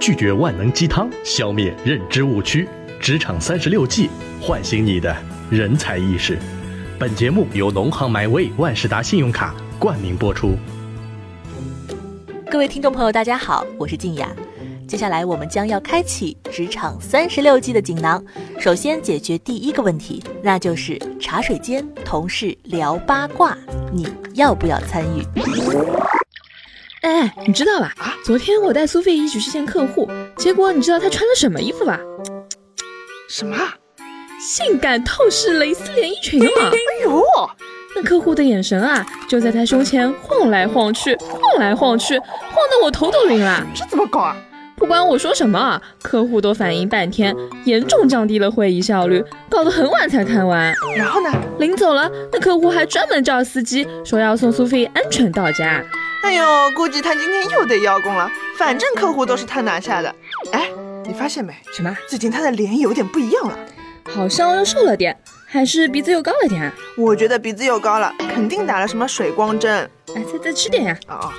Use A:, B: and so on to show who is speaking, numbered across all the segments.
A: 拒绝万能鸡汤，消灭认知误区。职场三十六计，唤醒你的人才意识。本节目由农行 My Way 万事达信用卡冠名播出。
B: 各位听众朋友，大家好，我是静雅。接下来我们将要开启职场三十六计的锦囊。首先解决第一个问题，那就是茶水间同事聊八卦，你要不要参与？
C: 哎，你知道吧？啊，昨天我带苏菲一起去见客户，结果你知道她穿了什么衣服吧？
D: 什么？
C: 性感透视蕾丝连衣裙啊！
D: 哎呦，
C: 那客户的眼神啊，就在她胸前晃来晃去，晃来晃去，晃得我头都晕了。
D: 这怎么搞啊？
C: 不管我说什么，客户都反应半天，严重降低了会议效率，搞得很晚才看完。
D: 然后呢？
C: 临走了，那客户还专门叫司机说要送苏菲安全到家。
D: 哎呦，估计他今天又得邀功了。反正客户都是他拿下的。哎，你发现没？
C: 什么？
D: 最近他的脸有点不一样了，
C: 好像又瘦了点，还是鼻子又高了点？
D: 我觉得鼻子又高了，肯定打了什么水光针。
C: 哎，再再吃点呀！
D: 啊。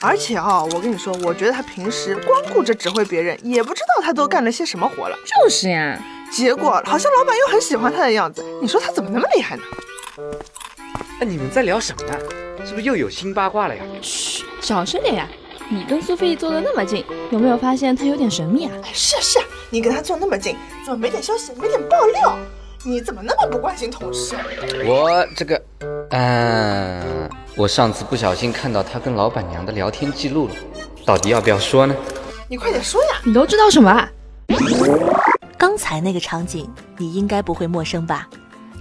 D: 而且啊，我跟你说，我觉得他平时光顾着指挥别人，也不知道他都干了些什么活了。
C: 就是呀，
D: 结果好像老板又很喜欢他的样子。你说他怎么那么厉害呢？
E: 哎，你们在聊什么呢？是不是又有新八卦了呀？
C: 嘘，小声点呀！你跟苏菲坐的那么近，有没有发现她有点神秘啊？
D: 是啊是啊，你跟她坐那么近，怎么没点消息，没点爆料？你怎么那么不关心同事？
E: 我这个，嗯。我上次不小心看到他跟老板娘的聊天记录了，到底要不要说呢？
D: 你快点说呀！
C: 你都知道什么？
B: 刚才那个场景你应该不会陌生吧？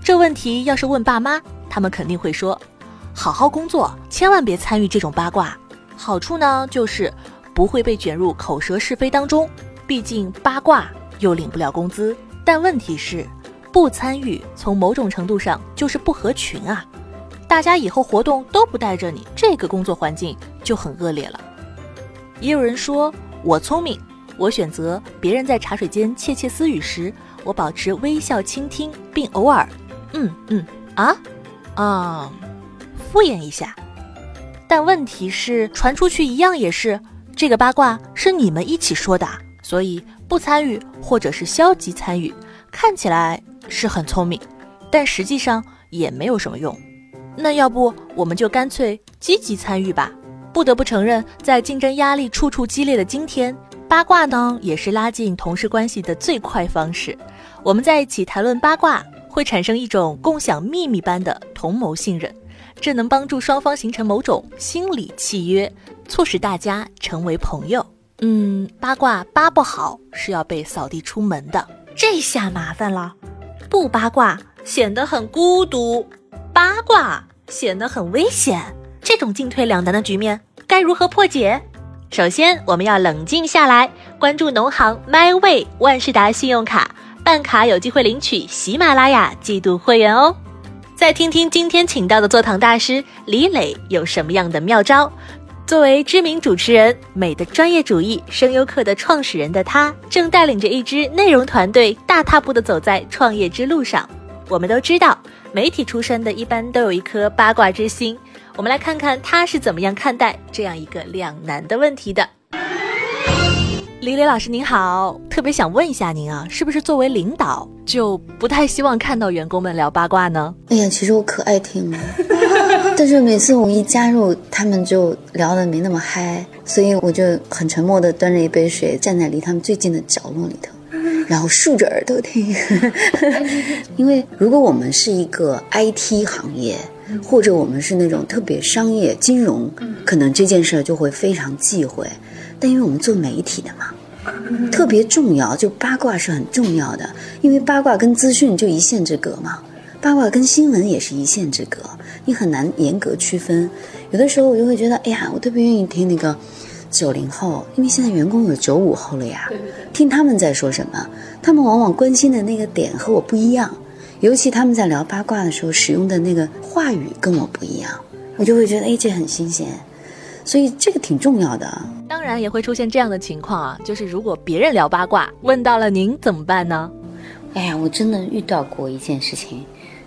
B: 这问题要是问爸妈，他们肯定会说：好好工作，千万别参与这种八卦。好处呢，就是不会被卷入口舌是非当中，毕竟八卦又领不了工资。但问题是，不参与从某种程度上就是不合群啊。大家以后活动都不带着你，这个工作环境就很恶劣了。也有人说我聪明，我选择别人在茶水间窃窃私语时，我保持微笑倾听，并偶尔，嗯嗯啊啊，敷衍一下。但问题是传出去一样也是这个八卦是你们一起说的，所以不参与或者是消极参与，看起来是很聪明，但实际上也没有什么用。那要不我们就干脆积极参与吧。不得不承认，在竞争压力处处激烈的今天，八卦呢也是拉近同事关系的最快方式。我们在一起谈论八卦，会产生一种共享秘密般的同谋信任，这能帮助双方形成某种心理契约，促使大家成为朋友。嗯，八卦八不好是要被扫地出门的，这下麻烦了。不八卦显得很孤独。八卦显得很危险，这种进退两难的局面该如何破解？首先，我们要冷静下来，关注农行 My Way 万事达信用卡，办卡有机会领取喜马拉雅季度会员哦。再听听今天请到的座堂大师李磊有什么样的妙招。作为知名主持人、美的专业主义声优课的创始人的他，正带领着一支内容团队大踏步地走在创业之路上。我们都知道。媒体出身的一般都有一颗八卦之心，我们来看看他是怎么样看待这样一个两难的问题的。李磊老师您好，特别想问一下您啊，是不是作为领导就不太希望看到员工们聊八卦呢？
F: 哎呀，其实我可爱听了，但是每次我一加入，他们就聊得没那么嗨，所以我就很沉默的端着一杯水，站在离他们最近的角落里头。然后竖着耳朵听，因为如果我们是一个 IT 行业，或者我们是那种特别商业金融，可能这件事儿就会非常忌讳。但因为我们做媒体的嘛，特别重要，就八卦是很重要的，因为八卦跟资讯就一线之隔嘛，八卦跟新闻也是一线之隔，你很难严格区分。有的时候我就会觉得，哎呀，我特别愿意听那个。九零后，因为现在员工有九五后了呀，听他们在说什么，他们往往关心的那个点和我不一样，尤其他们在聊八卦的时候使用的那个话语跟我不一样，我就会觉得哎，这很新鲜，所以这个挺重要的。
B: 当然也会出现这样的情况啊，就是如果别人聊八卦问到了您怎么办呢？
F: 哎呀，我真的遇到过一件事情，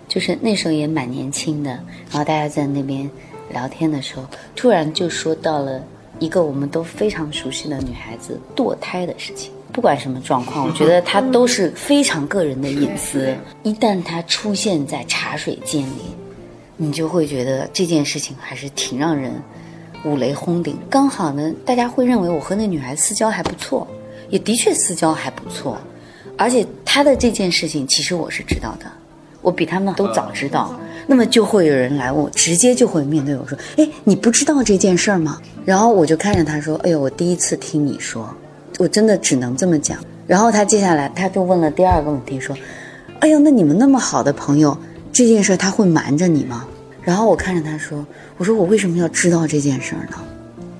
F: 就是那时候也蛮年轻的，然后大家在那边聊天的时候，突然就说到了。一个我们都非常熟悉的女孩子堕胎的事情。不管什么状况，我觉得她都是非常个人的隐私。一旦她出现在茶水间里，你就会觉得这件事情还是挺让人五雷轰顶。刚好呢，大家会认为我和那女孩私交还不错，也的确私交还不错。而且她的这件事情，其实我是知道的，我比他们都早知道。那么就会有人来问我，直接就会面对我说：“哎，你不知道这件事儿吗？”然后我就看着他说：“哎呦，我第一次听你说，我真的只能这么讲。”然后他接下来他就问了第二个问题说：“哎呦，那你们那么好的朋友，这件事他会瞒着你吗？”然后我看着他说：“我说我为什么要知道这件事儿呢？”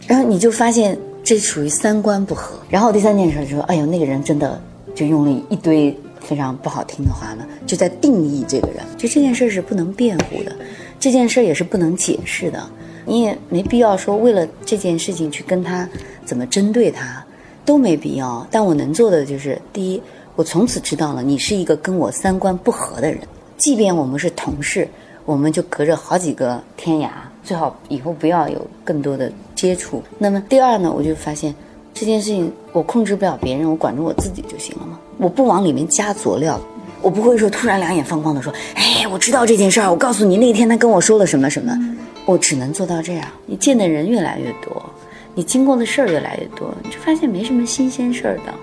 F: 然后你就发现这属于三观不合。然后第三件事就说：“哎呦，那个人真的就用了一堆。”非常不好听的话呢，就在定义这个人。就这件事是不能辩护的，这件事也是不能解释的。你也没必要说为了这件事情去跟他怎么针对他，都没必要。但我能做的就是，第一，我从此知道了你是一个跟我三观不合的人。即便我们是同事，我们就隔着好几个天涯，最好以后不要有更多的接触。那么第二呢，我就发现。这件事情我控制不了别人，我管住我自己就行了嘛。我不往里面加佐料，我不会说突然两眼放光的说，哎，我知道这件事儿，我告诉你那天他跟我说了什么什么。我只能做到这样。你见的人越来越多，你经过的事儿越来越多，你就发现没什么新鲜事儿的。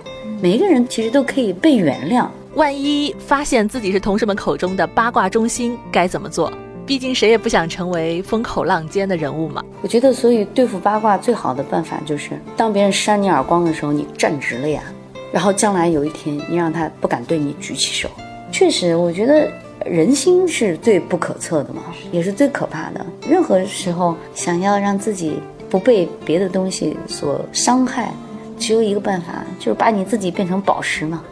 F: 每一个人其实都可以被原谅。
B: 万一发现自己是同事们口中的八卦中心，该怎么做？毕竟谁也不想成为风口浪尖的人物嘛。
F: 我觉得，所以对付八卦最好的办法就是，当别人扇你耳光的时候，你站直了呀。然后将来有一天，你让他不敢对你举起手。确实，我觉得人心是最不可测的嘛，也是最可怕的。任何时候想要让自己不被别的东西所伤害，只有一个办法，就是把你自己变成宝石嘛，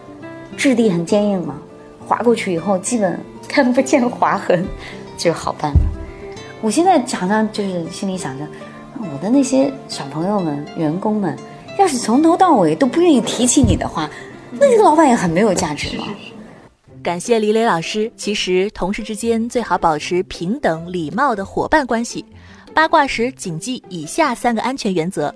F: 质地很坚硬嘛，划过去以后基本看不见划痕。就是好办了。我现在常常就是心里想着，我的那些小朋友们、员工们，要是从头到尾都不愿意提起你的话，那这个老板也很没有价值嘛。
B: 感谢李磊老师。其实同事之间最好保持平等、礼貌的伙伴关系。八卦时谨记以下三个安全原则：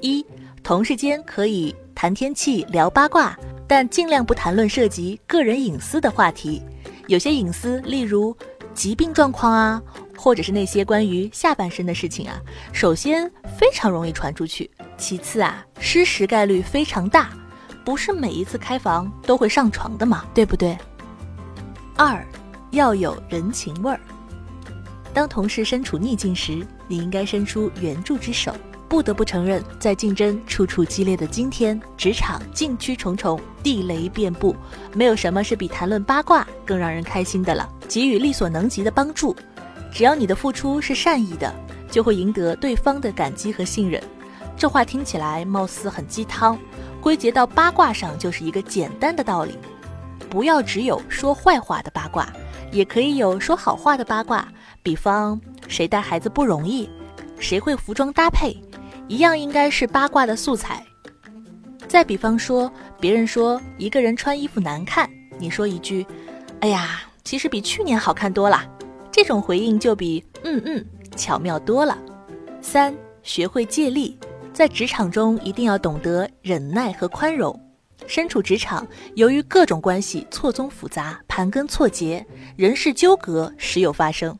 B: 一、同事间可以谈天气、聊八卦，但尽量不谈论涉及个人隐私的话题。有些隐私，例如。疾病状况啊，或者是那些关于下半身的事情啊，首先非常容易传出去，其次啊，失实概率非常大，不是每一次开房都会上床的嘛，对不对？二，要有人情味儿。当同事身处逆境时，你应该伸出援助之手。不得不承认，在竞争处处激烈的今天，职场禁区重重，地雷遍布，没有什么是比谈论八卦更让人开心的了。给予力所能及的帮助，只要你的付出是善意的，就会赢得对方的感激和信任。这话听起来貌似很鸡汤，归结到八卦上就是一个简单的道理：不要只有说坏话的八卦，也可以有说好话的八卦。比方谁带孩子不容易，谁会服装搭配。一样应该是八卦的素材。再比方说，别人说一个人穿衣服难看，你说一句：“哎呀，其实比去年好看多了。”这种回应就比“嗯嗯”巧妙多了。三，学会借力，在职场中一定要懂得忍耐和宽容。身处职场，由于各种关系错综复杂、盘根错节，人事纠葛时有发生。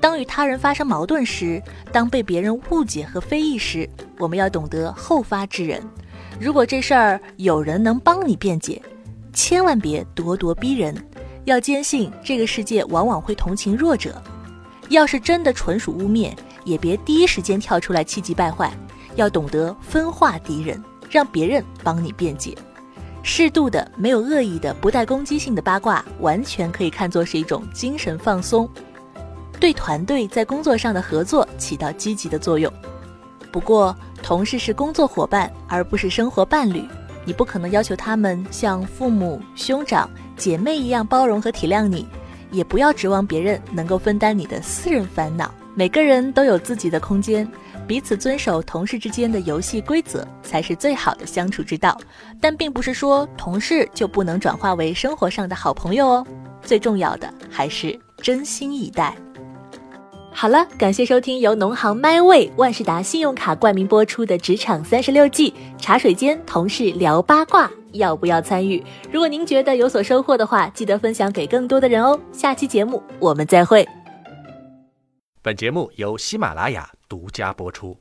B: 当与他人发生矛盾时，当被别人误解和非议时，我们要懂得后发制人。如果这事儿有人能帮你辩解，千万别咄咄逼人。要坚信这个世界往往会同情弱者。要是真的纯属污蔑，也别第一时间跳出来气急败坏。要懂得分化敌人，让别人帮你辩解。适度的、没有恶意的、不带攻击性的八卦，完全可以看作是一种精神放松。对团队在工作上的合作起到积极的作用。不过，同事是工作伙伴，而不是生活伴侣。你不可能要求他们像父母、兄长、姐妹一样包容和体谅你，也不要指望别人能够分担你的私人烦恼。每个人都有自己的空间，彼此遵守同事之间的游戏规则才是最好的相处之道。但并不是说同事就不能转化为生活上的好朋友哦。最重要的还是真心以待。好了，感谢收听由农行 MyWay 万事达信用卡冠名播出的《职场三十六计》，茶水间同事聊八卦，要不要参与？如果您觉得有所收获的话，记得分享给更多的人哦。下期节目我们再会。
A: 本节目由喜马拉雅独家播出。